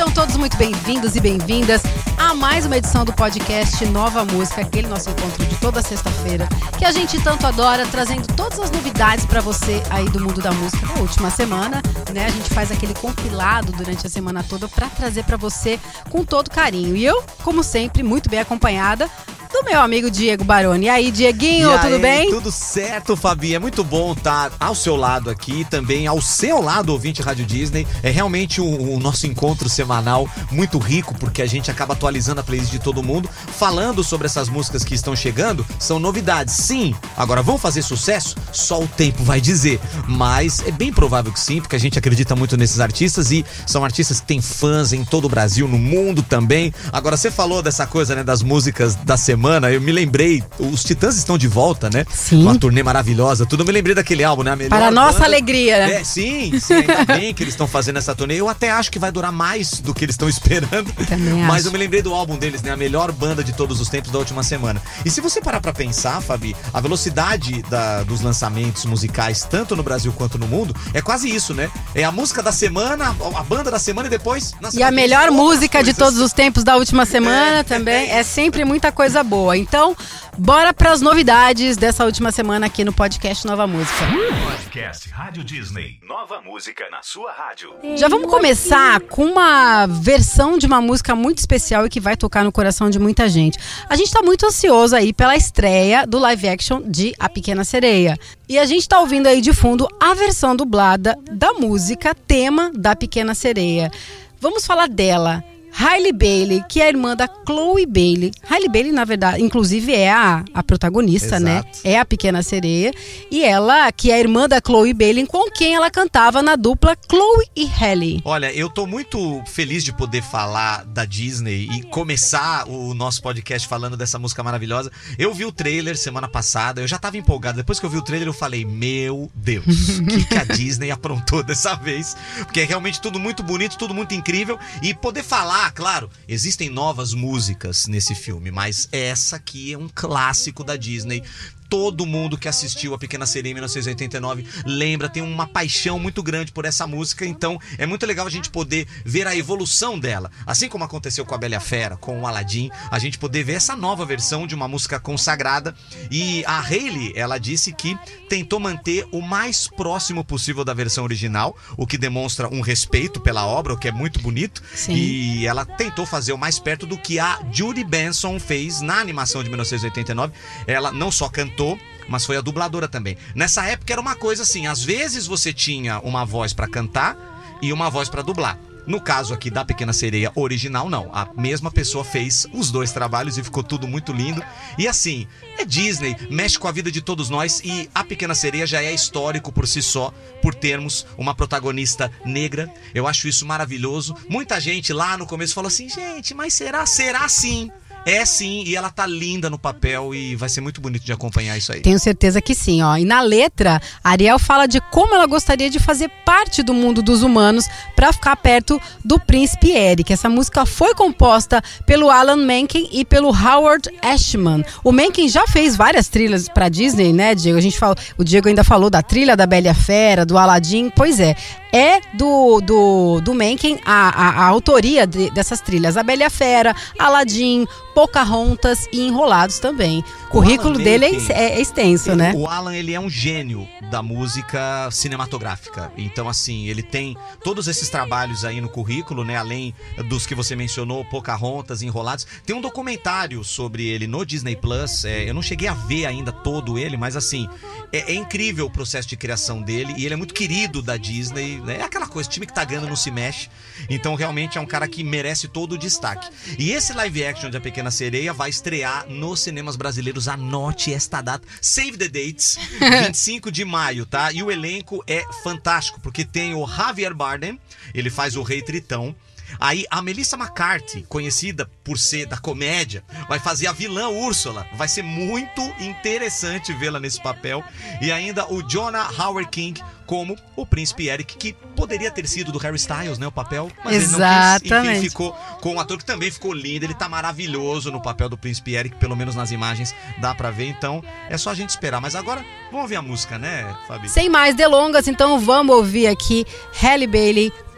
Sejam todos muito bem-vindos e bem-vindas a mais uma edição do podcast Nova Música, aquele nosso encontro de toda sexta-feira, que a gente tanto adora, trazendo todas as novidades para você aí do mundo da música na última semana, né? A gente faz aquele compilado durante a semana toda para trazer para você com todo carinho. E eu, como sempre, muito bem acompanhada do meu amigo Diego Baroni. E aí, Dieguinho, e tudo aí, bem? Tudo certo, Fabi. É muito bom estar ao seu lado aqui, também ao seu lado, ouvinte Rádio Disney. É realmente o, o nosso encontro semanal muito rico, porque a gente acaba atualizando a playlist de todo mundo, falando sobre essas músicas que estão chegando. São novidades, sim. Agora, vão fazer sucesso? Só o tempo vai dizer. Mas é bem provável que sim, porque a gente acredita muito nesses artistas e são artistas que têm fãs em todo o Brasil, no mundo também. Agora, você falou dessa coisa, né, das músicas da semana semana, eu me lembrei, os Titãs estão de volta, né? Sim. Uma turnê maravilhosa, tudo. Eu me lembrei daquele álbum, né? A Para nossa banda... alegria, né? É, sim, sim, ainda bem que eles estão fazendo essa turnê. Eu até acho que vai durar mais do que eles estão esperando. Também Mas acho. eu me lembrei do álbum deles, né? A melhor banda de todos os tempos da última semana. E se você parar pra pensar, Fabi, a velocidade da, dos lançamentos musicais, tanto no Brasil quanto no mundo, é quase isso, né? É a música da semana, a banda da semana e depois. E a melhor música de todos os tempos da última semana É. também. É sempre muita coisa boa. Então, bora para as novidades dessa última semana aqui no podcast Nova Música. Podcast Rádio Disney. Nova música na sua rádio. Já vamos começar com uma versão de uma música muito especial e que vai tocar no coração de muita gente. A gente tá muito ansioso aí pela estreia do live action de A Pequena Sereia. E a gente tá ouvindo aí de fundo a versão dublada da música tema da Pequena Sereia. Vamos falar dela. Hailey Bailey, que é a irmã da Chloe Bailey. Hailey Bailey, na verdade, inclusive é a, a protagonista, Exato. né? É a Pequena Sereia. E ela, que é a irmã da Chloe Bailey, com quem ela cantava na dupla Chloe e Halle. Olha, eu tô muito feliz de poder falar da Disney e começar o nosso podcast falando dessa música maravilhosa. Eu vi o trailer semana passada, eu já tava empolgado. Depois que eu vi o trailer, eu falei: Meu Deus, o que, que a Disney aprontou dessa vez? Porque é realmente tudo muito bonito, tudo muito incrível. E poder falar, claro, existem novas músicas nesse filme, mas essa aqui é um clássico da Disney todo mundo que assistiu a Pequena Sereia em 1989 lembra, tem uma paixão muito grande por essa música, então é muito legal a gente poder ver a evolução dela. Assim como aconteceu com a Bela Fera, com o Aladdin, a gente poder ver essa nova versão de uma música consagrada. E a Hayley, ela disse que tentou manter o mais próximo possível da versão original, o que demonstra um respeito pela obra, o que é muito bonito. Sim. E ela tentou fazer o mais perto do que a Judy Benson fez na animação de 1989. Ela não só cantou, mas foi a dubladora também. Nessa época era uma coisa assim, às vezes você tinha uma voz pra cantar e uma voz pra dublar. No caso aqui da Pequena Sereia original, não. A mesma pessoa fez os dois trabalhos e ficou tudo muito lindo. E assim, é Disney, mexe com a vida de todos nós e a Pequena Sereia já é histórico por si só, por termos uma protagonista negra. Eu acho isso maravilhoso. Muita gente lá no começo falou assim: gente, mas será? Será sim? É sim, e ela tá linda no papel e vai ser muito bonito de acompanhar isso aí. Tenho certeza que sim, ó. E na letra, Ariel fala de como ela gostaria de fazer parte do mundo dos humanos para ficar perto do príncipe Eric. Essa música foi composta pelo Alan Menken e pelo Howard Ashman. O Menken já fez várias trilhas para Disney, né, Diego? A gente falou, o Diego ainda falou da trilha da Bela Fera, do Aladdin. Pois é, é do, do, do Menken a, a, a autoria de- dessas trilhas. A Bela Fera, Aladdin, Pocahontas e Enrolados também. O currículo Alan dele é, Menken, é- é extenso, né? O Alan, ele é um gênio da música cinematográfica. Então, assim, ele tem todos esses trabalhos aí no currículo, né? Além dos que você mencionou, Pocahontas, Enrolados. Tem um documentário sobre ele no Disney Plus. É, eu não cheguei a ver ainda todo ele, mas assim, é, é incrível o processo de criação dele. E ele é muito querido da Disney. Né? É aquela coisa, time que tá ganhando não se mexe. Então, realmente, é um cara que merece todo o destaque. E esse live action de A Pequena Sereia vai estrear nos cinemas brasileiros. Anote esta data. Save the dates. 25 de maio, tá? E o elenco é fantástico, porque tem o Javier Bardem, ele faz o Rei Tritão. Aí a Melissa McCarthy, conhecida por ser da comédia, vai fazer a vilã Úrsula. Vai ser muito interessante vê-la nesse papel. E ainda o Jonah Howard King como o príncipe Eric, que poderia ter sido do Harry Styles, né, o papel, mas ele não quis. Exatamente. Enfim, ficou com um ator que também ficou lindo, ele tá maravilhoso no papel do príncipe Eric, pelo menos nas imagens dá pra ver, então é só a gente esperar. Mas agora, vamos ouvir a música, né, Fabi? Sem mais delongas, então vamos ouvir aqui Halle Bailey,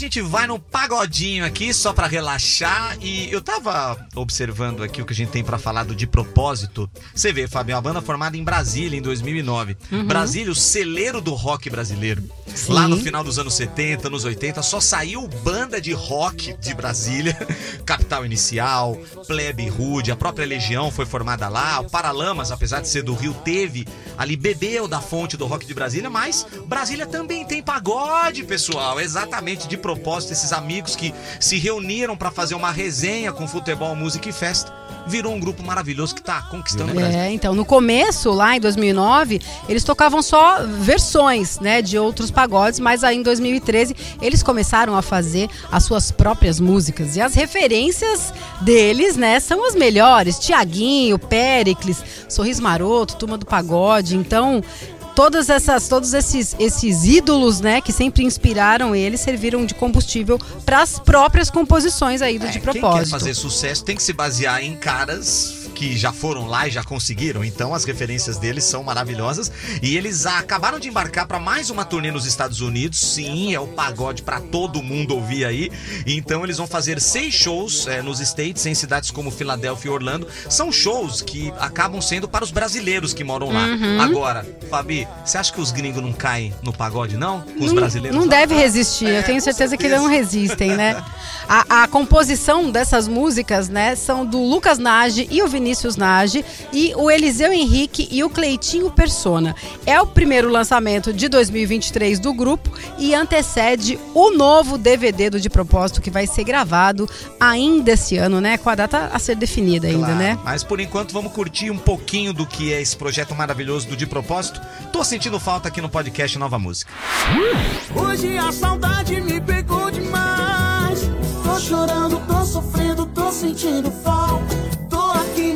gente vai no pagodinho aqui, só pra relaxar. E eu tava observando aqui o que a gente tem pra falar do De Propósito. Você vê, Fabio, a banda formada em Brasília em 2009. Brasília, o celeiro do rock brasileiro. Sim. Lá no final dos anos 70, anos 80, só saiu banda de rock de Brasília. Capital Inicial, Plebe Rude, a própria Legião foi formada lá. O Paralamas, apesar de ser do Rio, teve ali, bebeu da fonte do rock de Brasília, mas Brasília também tem pagode, pessoal. Exatamente de propósito, esses amigos que se reuniram pra fazer uma resenha com futebol, música e festa. Virou um grupo maravilhoso que tá conquistando o Brasil. É, então, no começo, lá em 2009, eles tocavam só versões, né, de outros pagodes, mas aí em 2013 eles começaram a fazer as suas próprias músicas. E as referências deles, né, são as melhores. Tiaguinho, Péricles, Sorriso Maroto, Turma do Pagode. Então, todas essas, todos esses, esses ídolos, né, que sempre inspiraram eles, serviram de combustível para as próprias composições aí do É, De Quem quer Propósito. fazer sucesso tem que se basear em caras que já foram lá e já conseguiram. Então as referências deles são maravilhosas e eles acabaram de embarcar para mais uma turnê nos Estados Unidos. Sim, é o pagode para todo mundo ouvir aí. Então eles vão fazer seis shows é, nos States em cidades como Filadélfia e Orlando. São shows que acabam sendo para os brasileiros que moram lá. Uhum. Agora, Fabi, você acha que os gringos não caem no pagode não? Os não, brasileiros? não lá? deve resistir, eu tenho com certeza que eles certeza. não resistem, né? A, a composição dessas músicas, né, são do Lucas Nage e o Vinícius Nage e o Eliseu Henrique e o Cleitinho Persona. É o primeiro lançamento de 2023 do grupo e antecede o novo DVD do De Propósito que vai ser gravado ainda esse ano, né, com a data a ser definida ainda, Claro, né? Mas por enquanto vamos curtir um pouquinho do que é esse projeto maravilhoso do De Propósito. Tô sentindo falta aqui no podcast Nova Música. Hoje a saudade me pegou demais. Tô chorando, tô sofrendo, tô sentindo falta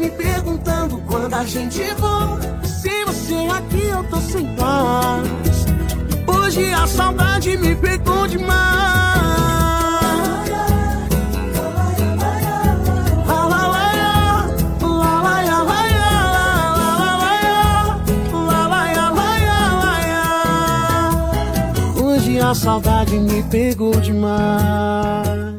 me perguntando quando a gente volta. Se você aqui, eu tô sem paz. Hoje a saudade me pegou demais. Hoje a saudade me pegou demais.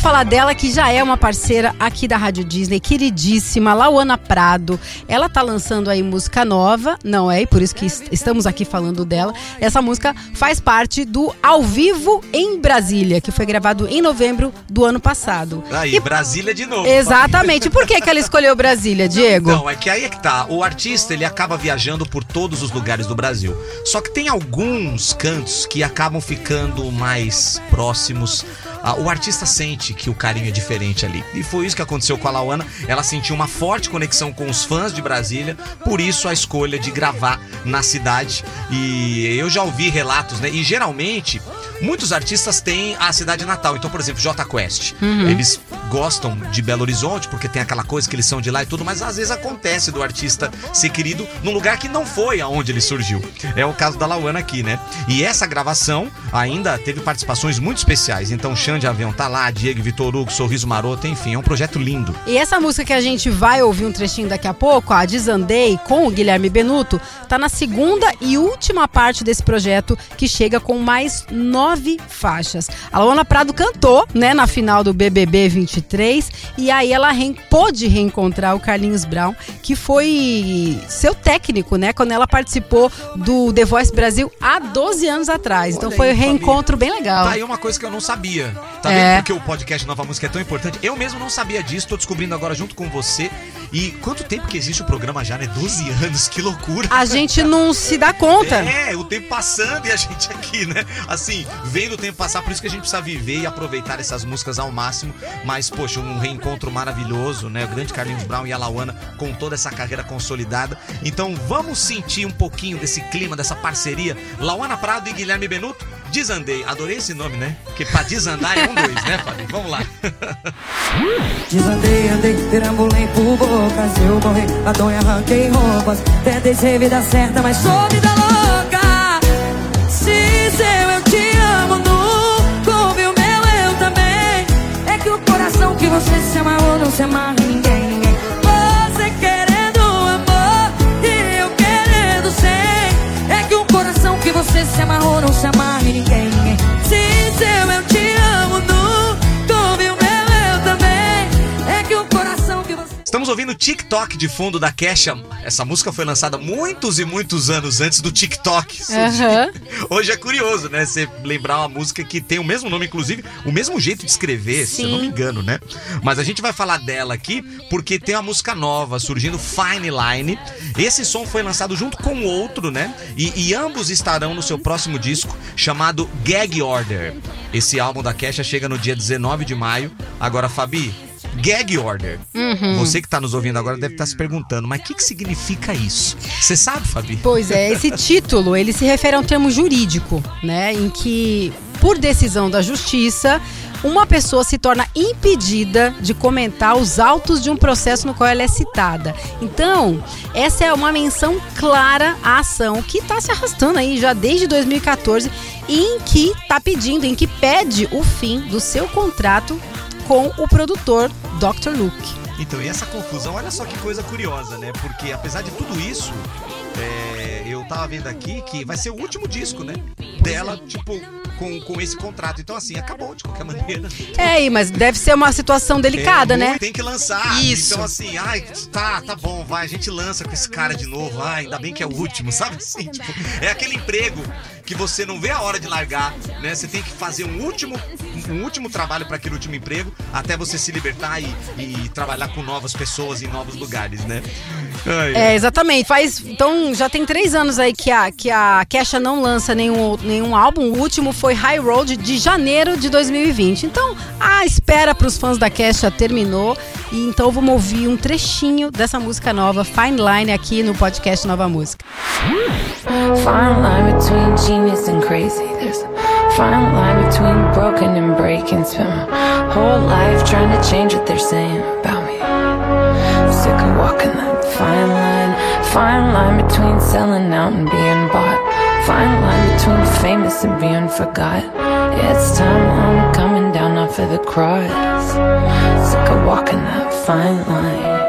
Vamos falar dela que já é uma parceira aqui da Rádio Disney, queridíssima, Lauana Prado. Ela tá lançando aí música nova, não é? E por isso que est- estamos aqui falando dela. Essa música faz parte do Ao Vivo em Brasília, que foi gravado em novembro do ano passado. Aí, E- Brasília de novo. Exatamente. Por que, que ela escolheu Brasília, Diego? Não, é que aí é que tá. O artista, ele acaba viajando por todos os lugares do Brasil. Só que tem alguns cantos que acabam ficando mais próximos. Ah, o artista sente que o carinho é diferente ali. E foi isso que aconteceu com a Lauana. Ela sentiu uma forte conexão com os fãs de Brasília, por isso a escolha de gravar na cidade. E eu já ouvi relatos, né? E geralmente, muitos artistas têm a cidade natal. Então, por exemplo, J Quest. Eles gostam de Belo Horizonte, porque tem aquela coisa que eles são de lá e tudo, mas às vezes acontece do artista ser querido num lugar que não foi aonde ele surgiu. É o caso da Lauana aqui, né? E essa gravação ainda teve participações muito especiais. Então, Xande Avião tá lá, Diego Vitor Hugo, Sorriso Maroto, enfim, é um projeto lindo. E essa música que a gente vai ouvir um trechinho daqui a pouco, a Desandei, com o Guilherme Benuto, tá na segunda e última parte desse projeto, que chega com mais nove faixas. A Luana Prado cantou, né, na final do BBB 23, e aí ela reen- pôde reencontrar o Carlinhos Brown, que foi seu técnico, né, quando ela participou do The Voice Brasil há 12 anos atrás. Então Olha foi um reencontro bem legal. Tá aí uma coisa que eu não sabia. Tá É. vendo porque o podcast Nova Música é tão importante? Eu mesmo não sabia disso, tô descobrindo agora junto com você. E quanto tempo que existe o programa já, né? 12 anos, que loucura. A gente não se dá conta. É, o tempo passando e a gente aqui, né? Assim, vendo o tempo passar, por isso que a gente precisa viver e aproveitar essas músicas ao máximo. Mas poxa, um reencontro maravilhoso, né? O grande Carlinhos Brown e a Lauana com toda essa carreira consolidada. Então vamos sentir um pouquinho desse clima, dessa parceria. Lauana Prado e Guilherme Benuto, Desandei. Adorei esse nome, né? Porque pra desandar é um dois, né, Fábio? Vamos lá. Desandei, andei, perambulei por bocas Eu morri, batom e arranquei roupas Tentei ser vida certa, mas sou vida louca Se seu eu te amo, nunca ouvi o meu eu também É que o coração que você se amarrou não se amarra ninguém, você se amarrou não se ninguém, ninguém Se seu eu Estamos ouvindo TikTok de fundo da Kesha. Essa música foi lançada muitos e muitos anos antes do TikTok. Aham. Hoje é curioso, né? Você lembrar uma música que tem o mesmo nome, inclusive, o mesmo jeito de escrever, se eu não me Sim. engano, né? Mas a gente vai falar dela aqui porque tem uma música nova surgindo, Fine Line. Esse som foi lançado junto com outro, né? E, e ambos estarão no seu próximo disco chamado Gag Order. Esse álbum da Kesha chega no dia 19 de maio. Agora, Fabi. Gag Order. Você que tá nos ouvindo agora deve estar se perguntando, mas o que, que significa isso? Você sabe, Fabi? Pois é, esse título, ele se refere a um termo jurídico, né, em que por decisão da justiça, uma pessoa se torna impedida de comentar os autos de um processo no qual ela é citada. Então, essa é uma menção clara à ação que está se arrastando aí já desde 2014, em que está pedindo, em que pede o fim do seu contrato com o produtor Dr. Luke. Então, e essa confusão, olha só que coisa curiosa, né? Porque apesar de tudo isso, é, eu tava vendo aqui que vai ser o último disco, né? Dela, tipo, com, com esse contrato. Então, assim, acabou de qualquer maneira. É, mas deve ser uma situação delicada, É, né? Tem que lançar. Isso. Então, assim, ai, tá, tá bom, vai, a gente lança com esse cara de novo. Ai, ainda bem que é o último, sabe assim? Tipo, é aquele emprego que você não vê a hora de largar, né? Você tem que fazer um último, um último trabalho para aquele último emprego até você se libertar e, e trabalhar com novas pessoas em novos lugares, né? Ai, É, exatamente. Faz, então já tem três anos aí que a, que a Kesha não lança nenhum, outro- nenhum álbum. O último foi High Road de janeiro de 2020. Então a espera para os fãs da Kesha terminou. E então vamos ouvir um trechinho dessa música nova, Fine Line, aqui no podcast Nova Música. Fine line between genius and crazy. There's fine line between broken and breaking. Spent my whole life trying to change what they're saying about me. Sick of walking that fine line. Fine line between selling out and being bought. Fine line between famous and being forgot. It's time I'm coming down off of the cross. Sick of walking that fine line.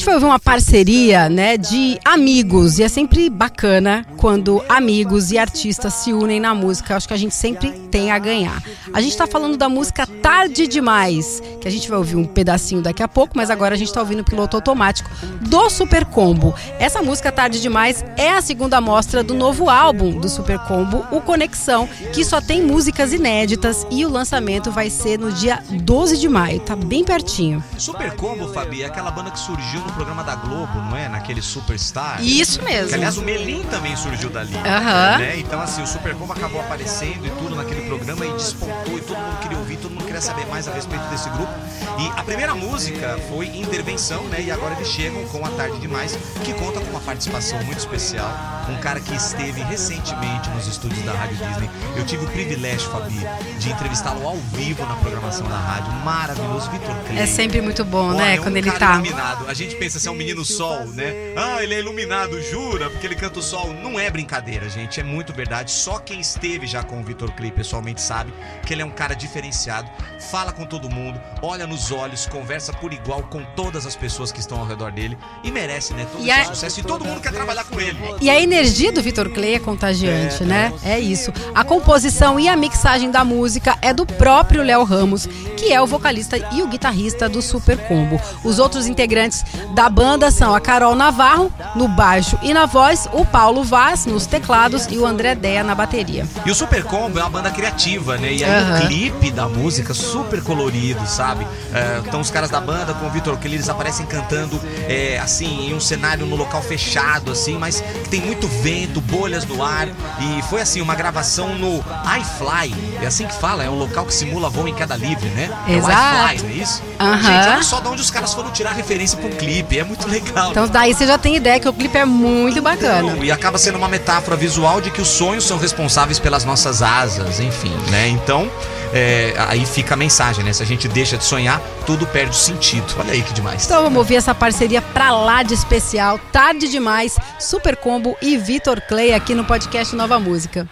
Gente vai ouvir uma parceria, né, de amigos e é sempre bacana quando amigos e artistas se unem na música. Acho que a gente sempre tem a ganhar. A gente tá falando da música Tarde Demais, que a gente vai ouvir um pedacinho daqui a pouco, mas agora a gente tá ouvindo o piloto automático do Super Combo. Essa música Tarde Demais é a segunda mostra do novo álbum do Super Combo, o Conexão, que só tem músicas inéditas e o lançamento vai ser no dia 12 de maio, tá bem pertinho. Super Combo, Fabi, é aquela banda que surgiu no programa da Globo, não é? Naquele Superstar. Isso mesmo. Que, aliás, o Melim também surgiu dali. Aham. Né? Então, assim, o Super Combo acabou aparecendo e tudo naquele programa e despontou e todo mundo queria ouvir, todo mundo queria saber mais a respeito desse grupo. E a primeira música foi Intervenção, né? E agora eles chegam com A Tarde Demais, que conta com uma participação muito especial. Um cara que esteve recentemente nos estúdios da Rádio Disney. Eu tive o privilégio, Fabi, de entrevistá-lo ao vivo na programação da rádio. Maravilhoso, Vitor Clay. É sempre muito bom, né? Olha, um Quando ele cara tá. iluminado. A gente pensa se é um menino sol, né? Ah, ele é iluminado, jura? Porque ele canta o sol. Não é brincadeira, gente. É muito verdade. Só quem esteve já com o Vitor Clay pessoalmente sabe que ele é um cara diferenciado. Fala com todo mundo, olha nos olhos, conversa por igual com todas as pessoas que estão ao redor dele e merece, né? Todo E esse a- sucesso. E todo mundo quer trabalhar com ele. E a energia do Vitor Clay é contagiante, né? É isso. A composição e a mixagem da música é do próprio Léo Ramos, que é o vocalista e o guitarrista do Super Combo. Os outros integrantes da banda são a Carol Navarro no baixo e na voz, o Paulo Vaz nos teclados e o André Deia na bateria. E o Super Combo é uma banda criativa, né? E aí Aham. o clipe da música super colorido, sabe? É, então os caras da banda com o Vitor eles aparecem cantando é, assim, em um cenário no local fechado, assim, mas que tem muito vento, bolhas no ar. E foi assim, uma gravação no iFly. É assim que fala, é um local que simula voo em queda livre, né? É o Exato. iFly, não é isso? Aham. Gente, olha só de onde os caras foram tirar referência pro clipe. É muito legal. Então daí você já tem ideia que o clipe é muito bacana. Então, e acaba sendo uma metáfora visual de que os sonhos são responsáveis pelas nossas asas, enfim, né? Então, é, aí fica a mensagem, né? Se a gente deixa de sonhar, tudo perde o sentido. Olha aí que demais. Então vamos ouvir essa parceria pra lá de especial, tarde demais, Super Combo e Vitor Clay aqui no podcast Nova Música.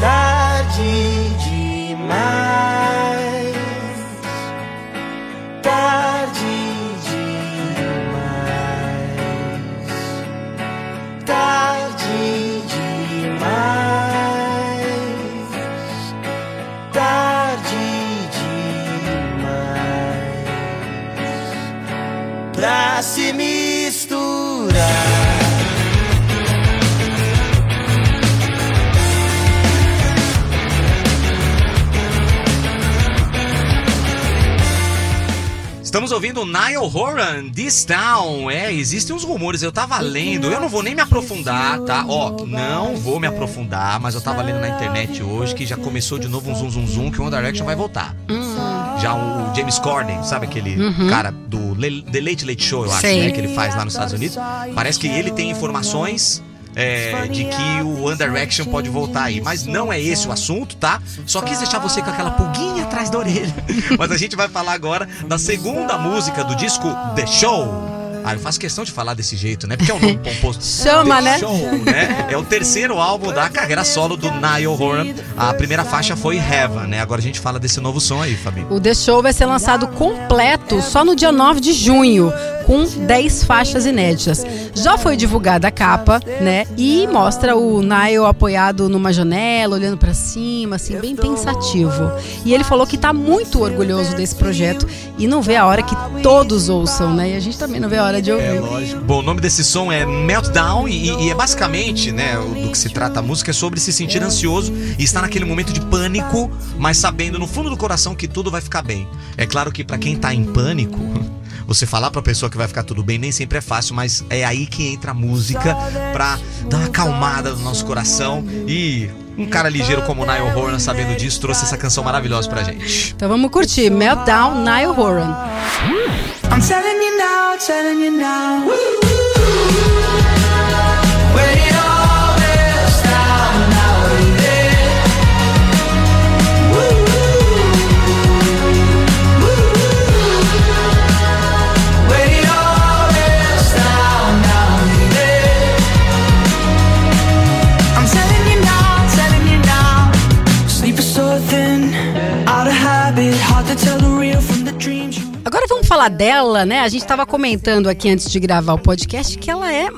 Tarde demais. Estamos ouvindo Niall Horan, This Town. É, existem uns rumores, eu tava lendo, eu não vou nem me aprofundar, tá? Ó, não vou me aprofundar, mas eu tava lendo na internet hoje que já começou de novo um zum zum zum que o One Direction vai voltar. Já o James Corden, sabe aquele cara do Le- The Late Late Show, eu acho, né? Que ele faz lá nos Estados Unidos. Parece que ele tem informações é, de que o One Direction pode voltar aí. Mas não é esse o assunto, tá? Só quis deixar você com aquela pulguinha atrás da orelha. Mas a gente vai falar agora da segunda música do disco The Show. Ah, eu faço questão de falar desse jeito, né? Porque é o nome composto. Chama, The né? Show, né? É o terceiro álbum da carreira solo do Niall Horan. A primeira faixa foi Heaven, né? Agora a gente fala desse novo som aí, Fabi. O The Show vai ser lançado completo só no dia 9 de junho, com 10 faixas inéditas. Já foi divulgada a capa, né? E mostra o Niall apoiado numa janela, olhando pra cima, assim, bem pensativo. E ele falou que tá muito orgulhoso desse projeto e não vê a hora que todos ouçam, né? E a gente também não vê a hora de ouvir. Bom, o nome desse som é Meltdown e, e é basicamente, né, do que se trata a música é sobre se sentir ansioso e estar naquele momento de pânico, mas sabendo no fundo do coração que tudo vai ficar bem. É claro que pra quem tá em pânico, você falar pra pessoa que vai ficar tudo bem nem sempre é fácil, mas é aí que entra a música pra dar uma acalmada no nosso coração e um cara ligeiro como o Niall Horan, sabendo disso, trouxe essa canção maravilhosa pra gente. Então vamos curtir Meltdown, Niall Horan. I'm telling you now, telling you now. Falar dela, né? A gente estava comentando aqui antes de gravar o podcast que ela é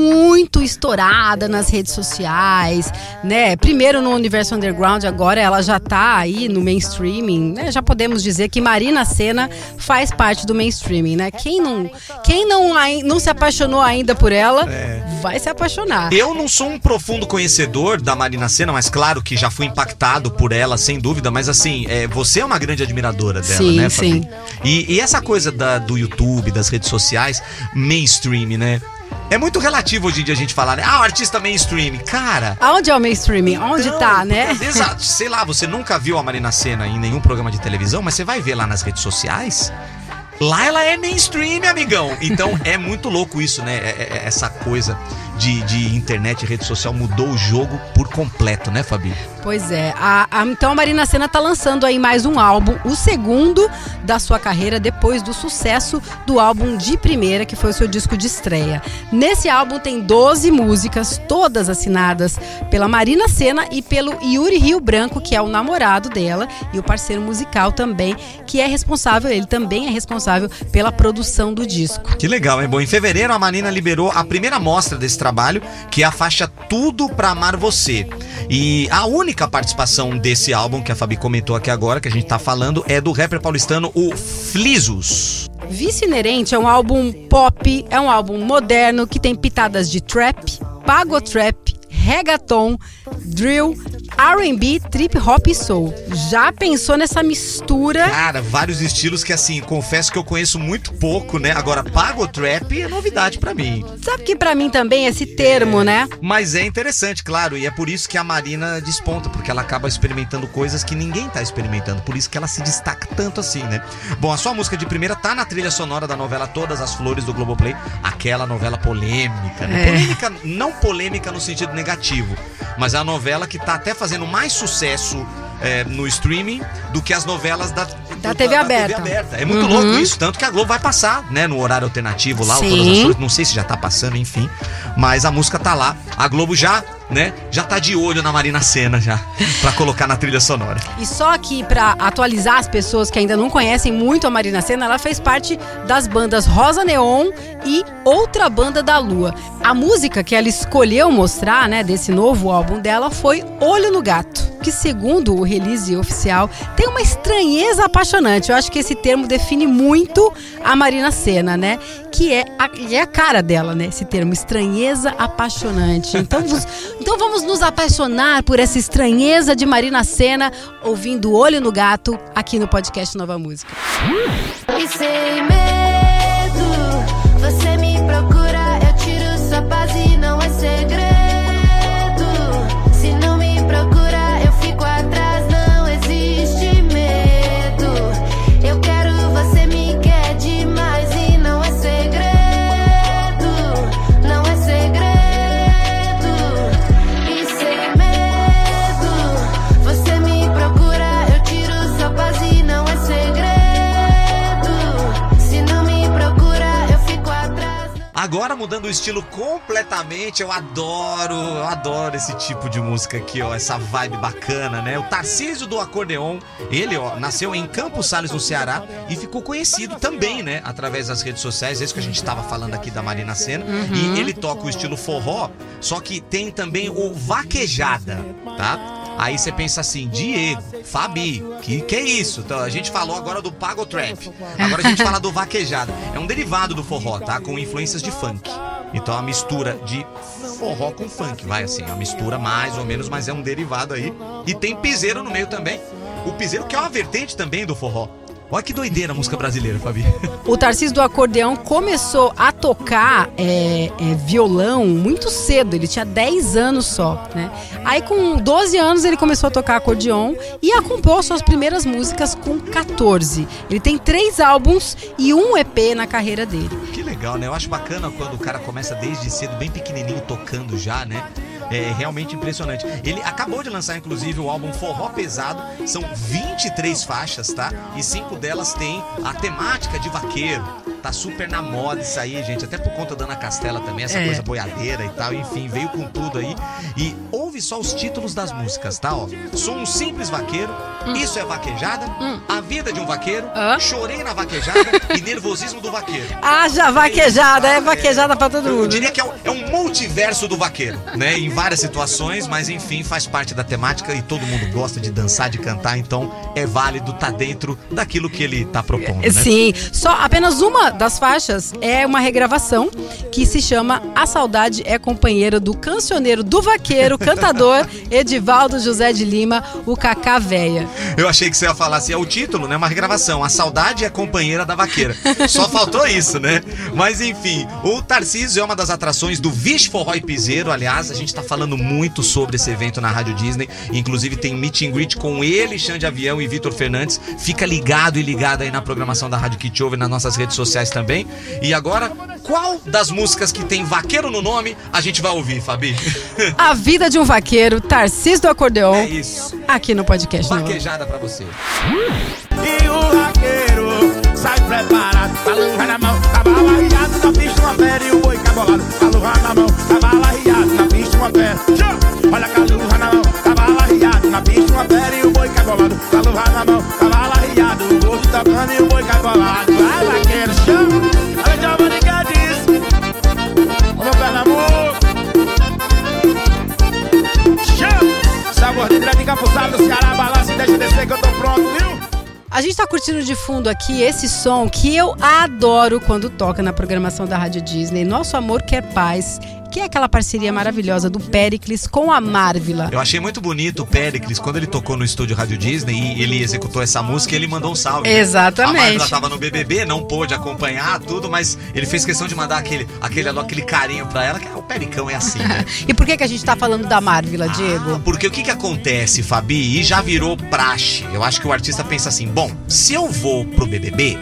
muito estourada nas redes sociais, né? Primeiro no universo underground, agora ela já tá aí no mainstreaming, né? Já podemos dizer que Marina Senna faz parte do mainstreaming, né? Quem não, quem não, não se apaixonou ainda por ela, vai se apaixonar. Eu não sou um profundo conhecedor da Marina Senna, mas claro que já fui impactado por ela, sem dúvida. Mas assim, é, você é uma grande admiradora dela, Sim, né, Fabi? sim. E, e essa coisa da- do YouTube, das redes sociais, mainstream, né? É muito relativo hoje em dia a gente falar, né? Ah, o artista mainstream. Cara. Aonde é o mainstreaming? Onde Não, tá, né? Exato. Sei lá, você nunca viu a Marina Senna em nenhum programa de televisão, mas você vai ver lá nas redes sociais. Lá ela é mainstream, amigão. Então é muito louco isso, né? É- é- é essa coisa de, de internet e rede social mudou o jogo por completo, né, Fabi? Pois é. A- a- então a Marina Senna tá lançando aí mais um álbum, o segundo da sua carreira, depois do sucesso do álbum de primeira, que foi o seu disco de estreia. Nesse álbum tem 12 músicas, todas assinadas pela Marina Senna e pelo Yuri Rio Branco, que é o namorado dela e o parceiro musical também, que é responsável, ele também é responsável pela produção do disco. Que legal, hein? Bom, em fevereiro a Marina liberou a primeira mostra desse trabalho, que é a faixa Tudo Pra Amar Você. E a única participação desse álbum que a Fabi comentou aqui agora, que a gente tá falando, é do rapper paulistano, o Flisos. Vice Inerente é um álbum pop, é um álbum moderno que tem pitadas de trap, pagotrap, reggaeton, drill, R&B, trip hop e soul. Já pensou nessa mistura? Cara, vários estilos que assim, confesso que eu conheço muito pouco, né? Agora, pago trap é novidade pra mim. Sabe que pra mim também esse termo, né? Mas é interessante, claro, e é por isso que a Marina desponta, porque ela acaba experimentando coisas que ninguém tá experimentando, por isso que ela se destaca tanto assim, né? Bom, a sua música de primeira tá na trilha sonora da novela Todas as Flores do Globoplay, aquela novela polêmica, né? É. Polêmica, não polêmica no sentido negativo, mas é a novela que tá até fazendo mais sucesso é, no streaming do que as novelas da, Da TV aberta. É muito Uhum. louco isso, tanto que a Globo vai passar, né, no horário alternativo lá, Sim. Todas as Flores, não sei se já tá passando, enfim, mas a música tá lá. A Globo já, né, já tá de olho na Marina Senna já, pra colocar na trilha sonora. E só aqui pra atualizar as pessoas que ainda não conhecem muito a Marina Senna, ela fez parte das bandas Rosa Neon e Outra Banda da Lua. A música que ela escolheu mostrar, né, desse novo álbum dela foi Olho no Gato, que segundo o release oficial tem uma estranheza apaixonante. Eu acho que esse termo define muito a Marina Senna, né? Que é a, é a cara dela, né? Esse termo, estranheza apaixonante. Então, então vamos nos apaixonar por essa estranheza de Marina Senna, ouvindo Olho no Gato, aqui no podcast Nova Música. E sem medo, você mudando o estilo completamente, eu adoro, eu adoro esse tipo de música aqui, ó, essa vibe bacana, né? O Tarcísio do Acordeon, ele, ó, nasceu em Campos Sales, no Ceará, e ficou conhecido também, né, através das redes sociais, isso que a gente tava falando aqui da Marina Senna, e ele toca o estilo forró, só que tem também o vaquejada, tá? Aí você pensa assim, Diego, Fabi, que que é isso? Então, a gente falou agora do Pago Trap. Agora a gente fala do vaquejada. É um derivado do forró, tá? Com influências de funk. Então é uma mistura de forró com funk, vai assim, é uma mistura mais ou menos, mas é um derivado aí. E tem piseiro no meio também. O piseiro que é uma vertente também do forró. Olha que doideira a música brasileira, Fabi. O Tarcísio do Acordeão começou a tocar é, é, violão muito cedo, ele tinha 10 anos só, né? Aí com 12 anos ele começou a tocar acordeon e a compor suas primeiras músicas com 14. Ele tem três álbuns e um EP na carreira dele. Que legal, né? Eu acho bacana quando o cara começa desde cedo, bem pequenininho, tocando já, né? É realmente impressionante. Ele acabou de lançar, inclusive, o álbum Forró Pesado. São 23 faixas, tá? E cinco delas têm a temática de vaqueiro. Tá super na moda isso aí, gente. Até por conta da Ana Castela também, essa É. coisa boiadeira e tal. Enfim, veio com tudo aí. E ouve só os títulos das músicas, tá? Ó, Sou um simples vaqueiro. Isso é vaquejada. A vida de um vaqueiro. Hã? Chorei na vaquejada e nervosismo do vaqueiro. Haja vaquejada, é vaquejada pra todo Eu mundo. diria que é um, é um multiverso do vaqueiro, né? Em várias situações, mas enfim, faz parte da temática e todo mundo gosta de dançar, de cantar, então é válido tá dentro daquilo que ele tá propondo, né? Sim, só apenas uma das faixas é uma regravação que se chama A Saudade é Companheira do cancioneiro do vaqueiro, cantador Edivaldo José de Lima, o Cacá Véia. Eu achei que você ia falar assim, é o título, né? Uma regravação. A saudade é companheira da vaqueira. Só faltou isso, né? Mas enfim, o Tarcísio é uma das atrações do Vixe Forró e Piseiro. Aliás, a gente tá falando muito sobre esse evento na Rádio Disney. Inclusive tem meet and greet com ele, Xande Avião e Vitor Fernandes. Fica ligado e ligado aí na programação da Rádio Kit Over, nas nossas redes sociais também. E agora, qual das músicas que tem vaqueiro no nome a gente vai ouvir, Fabi? A Vida de um Vaqueiro, Tarcísio do Acordeon, É isso. aqui no podcast. Vaquejada pra você. E o vaqueiro sai preparado, calurra na mão, cavalo arriado na pista, uma pé e o boi cabolado. Calurra na mão, cavalo arriado na pista, uma. Tchau! Olha a calurra na mão, cavalo arriado na pista, uma pé e o boi cabolado. Calurra na mão, cavalo arriado, o gordo tocando e o boi cabolado. A gente tá curtindo de fundo aqui esse som que eu adoro quando toca na programação da Rádio Disney. Nosso Amor Quer Paz, que é aquela parceria maravilhosa do Pericles com a Marvila. Eu achei muito bonito o Pericles, quando ele tocou no estúdio Rádio Disney e ele executou essa música, ele mandou um salve. né? Exatamente. A Marvila tava no BBB, não pôde acompanhar tudo, mas ele fez questão de mandar aquele, aquele, aquele carinho pra ela, que é Pericão é assim, né? E por que, que a gente tá falando da Marvila, Diego? Ah, porque o que que acontece, Fabi, e já virou praxe. Eu acho que o artista pensa assim, bom, se eu vou pro BBB,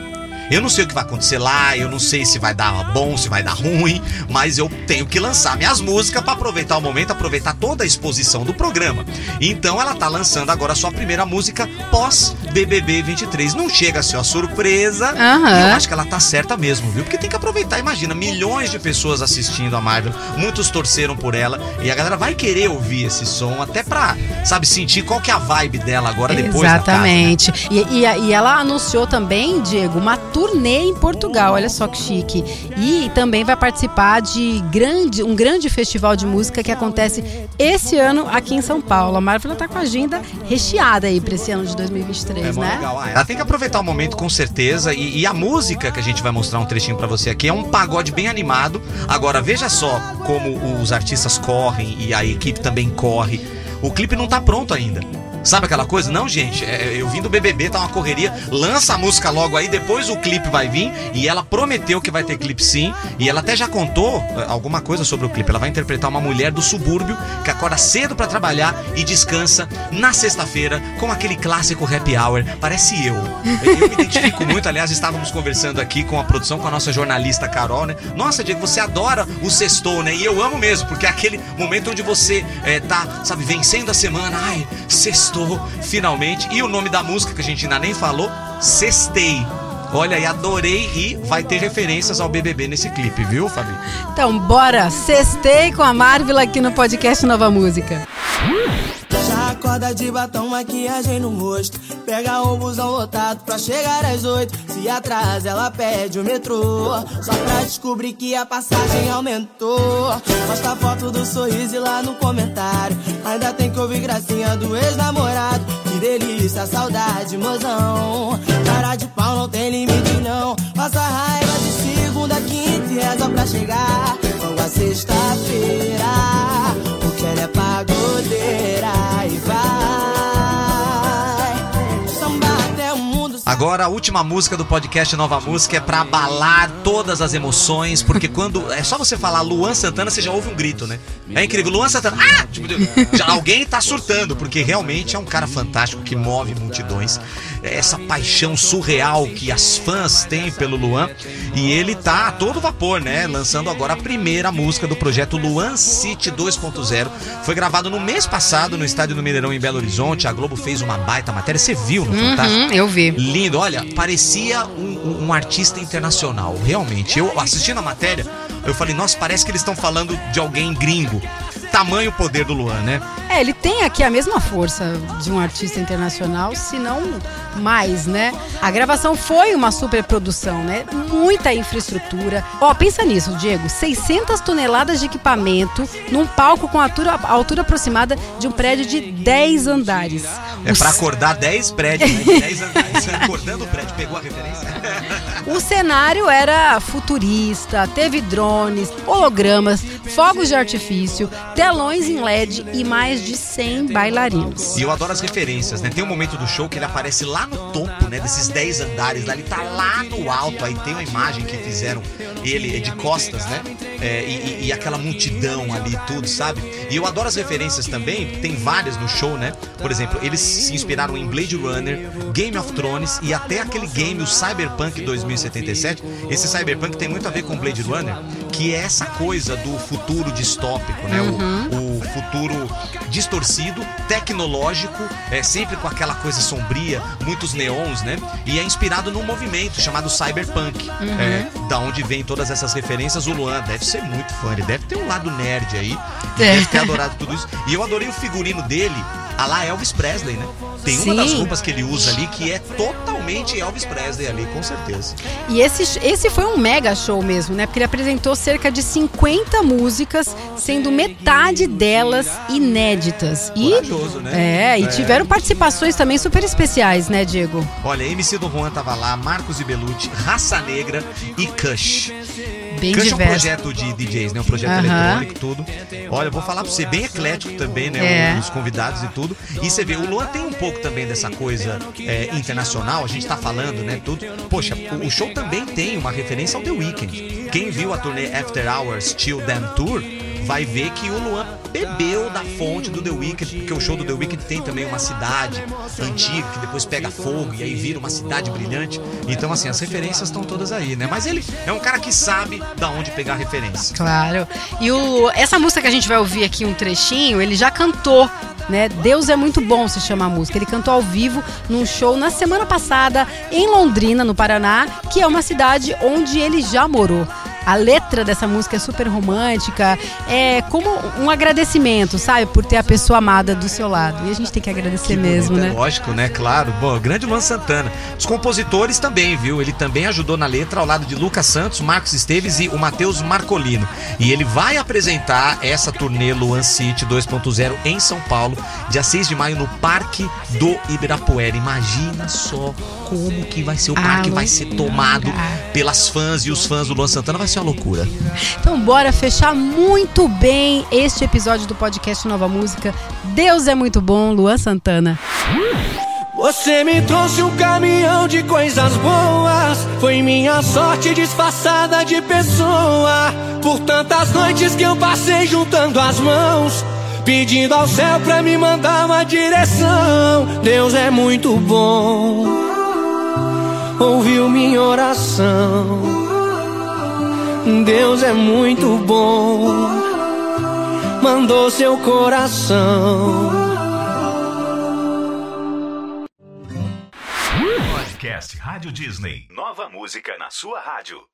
eu não sei o que vai acontecer lá, eu não sei se vai dar bom, se vai dar ruim, mas eu tenho que lançar minhas músicas pra aproveitar o momento, aproveitar toda a exposição do programa. Então ela tá lançando agora a sua primeira música pós BBB 23. Não chega a ser uma surpresa. E eu acho que ela tá certa mesmo, viu? Porque tem que aproveitar, imagina, milhões de pessoas assistindo a Marvel, muitos torceram por ela e a galera vai querer ouvir esse som até pra, sabe, sentir qual que é a vibe dela agora depois da casa, né? Exatamente. E, e, e ela anunciou também, Diego, uma turnê em Portugal. Olha só que chique. E também vai participar de grande, um grande festival de música que acontece esse ano aqui em São Paulo. A Marvel tá com a agenda recheada aí pra esse ano de 2023, É né? legal. Ah, Ela tem que aproveitar o momento com certeza. E, e a música que a gente vai mostrar um trechinho pra você aqui é um pagode bem animado. Agora, veja só como os artistas correm e a equipe também corre. O clipe não tá pronto ainda. Sabe aquela coisa? Não, gente, é, eu vim do BBB, tá uma correria, lança a música logo aí, depois o clipe vai vir. E ela prometeu que vai ter clipe sim. E ela até já contou é, alguma coisa sobre o clipe. Ela vai interpretar uma mulher do subúrbio que acorda cedo pra trabalhar e descansa na sexta-feira com aquele clássico happy hour. Parece eu. Eu me identifico muito, aliás, estávamos conversando aqui com a produção, com a nossa jornalista Carol, né? Nossa, Diego, você adora o sextou, né? E eu amo mesmo, porque é aquele momento onde você é, tá, sabe, vencendo a semana. Ai, sextou, finalmente. E o nome da música que a gente ainda nem falou, Sextei. Olha, e adorei e vai ter referências ao BBB nesse clipe, viu, Fabi? Então, bora! Sextei com a Marvel aqui no podcast Nova Música. Acorda de batom, maquiagem no rosto. Pega um busão lotado pra chegar às oito. Se atrasa, ela pede o metrô. Só pra descobrir que a passagem aumentou. Posta foto do sorriso e lá no comentário. Ainda tem que ouvir gracinha do ex-namorado. Que delícia, saudade, mozão. Cara de pau não tem limite, não. Passa raiva de segunda, quinta e reza pra chegar. Logo a sexta-feira. Agora, a última música do podcast Nova Música é pra abalar todas as emoções, porque quando. É só você falar Luan Santana, você já ouve um grito, né? É incrível. Luan Santana. Ah! Tipo, já alguém tá surtando, porque realmente é um cara fantástico que move multidões. É Essa paixão surreal que as fãs têm pelo Luan. E ele tá a todo vapor, né? Lançando agora a primeira música do projeto Luan City 2.0. Foi gravado no mês passado no estádio do Mineirão em Belo Horizonte. A Globo fez uma baita matéria. Você viu no Fantástico? Uhum, eu vi. Lindo, olha, parecia um, um- um artista internacional, realmente. Eu assistindo a matéria, eu falei, nossa, parece que eles estão falando de alguém gringo. Tamanho poder do Luan, né? É, ele tem aqui a mesma força de um artista internacional, se não mais, né? A gravação foi uma superprodução, né? Muita infraestrutura. Ó, pensa nisso, Diego. 600 toneladas de equipamento num palco com altura, altura aproximada de um prédio de 10 andares. É O pra acordar 10 prédios, né? De 10 andares. Acordando o prédio, pegou a referência? O cenário era futurista, teve drones, hologramas, fogos de artifício, telões em LED e mais de 100 bailarinos. E eu adoro as referências, né? Tem um momento do show que ele aparece lá no topo, né? Desses 10 andares. Ele tá lá no alto. Aí tem uma imagem que fizeram ele de costas, né? É, e, e- aquela multidão ali tudo, sabe? E eu adoro as referências também. Tem várias no show, né? Por exemplo, eles se inspiraram em Blade Runner, Game of Thrones e até aquele game, o Cyberpunk 2077. Esse Cyberpunk tem muito a ver com Blade Runner, que é essa coisa do futuro distópico, né? O- o futuro distorcido, tecnológico, é sempre com aquela coisa sombria, muitos neons, né? E é inspirado num movimento chamado cyberpunk. É, da onde vem todas essas referências, o Luan deve ser muito fã, ele deve ter um lado nerd aí, É. deve ter adorado tudo isso. E eu adorei o figurino dele, a lá Elvis Presley, né? Tem uma Sim. das roupas que ele usa ali que é totalmente Elvis Presley ali, com certeza. E esse, esse foi um mega show mesmo, né? Porque ele apresentou cerca de 50 músicas, sendo metade delas inéditas. E, Corajoso, né? é, e É. tiveram participações também super especiais, né, Diego? Olha, MC do Juan tava lá, Marcos e Belucci, Raça Negra e Kush. Bem Kush é um diverso. projeto de DJs, né? Um projeto Aham. eletrônico, tudo. Olha, eu vou falar pra você, bem eclético também, né? É. Os convidados e tudo. E você vê, o Luan tem um pouco também dessa coisa é, internacional, a gente tá falando, né? Tudo. Poxa, o, o show também tem uma referência ao The Weeknd. Quem viu a turnê After Hours Till Then Tour vai ver que o Luan bebeu da fonte do The Weeknd, porque o show do The Weeknd tem também uma cidade antiga que depois pega fogo e aí vira uma cidade brilhante. Então, assim, as referências estão todas aí, né? Mas ele é um cara que sabe da onde pegar referência. Claro. E o, essa música que a gente vai ouvir aqui, um trechinho, ele já cantou. Né? Deus é muito bom se chama a música. Ele cantou ao vivo num show na semana passada em Londrina, no Paraná, que é uma cidade onde ele já morou. A letra dessa música é super romântica, é como um agradecimento, sabe, por ter a pessoa amada do seu lado. E a gente tem que agradecer mesmo, bonito, é né? Lógico, né? Claro. Bom, grande Luan Santana. Os compositores também, viu? Ele também ajudou na letra ao lado de Lucas Santos, Marcos Esteves e o Matheus Marcolino. E ele vai apresentar essa turnê Luan City 2.0 em São Paulo, dia 6 de maio, no Parque do Ibirapuera. Imagina só como que vai ser o Ah, parque, vai ser tomado pelas fãs e os fãs do Luan Santana. Vai ser uma loucura. Então, bora fechar muito bem este episódio do podcast Nova Música. Deus é muito bom, Luan Santana. Você me trouxe um caminhão de coisas boas. Foi minha sorte disfarçada de pessoa. Por tantas noites que eu passei juntando as mãos. Pedindo ao céu pra me mandar uma direção. Deus é muito bom. Ouviu minha oração. Deus é muito bom. Mandou seu coração. Podcast Rádio Disney. Nova música na sua rádio.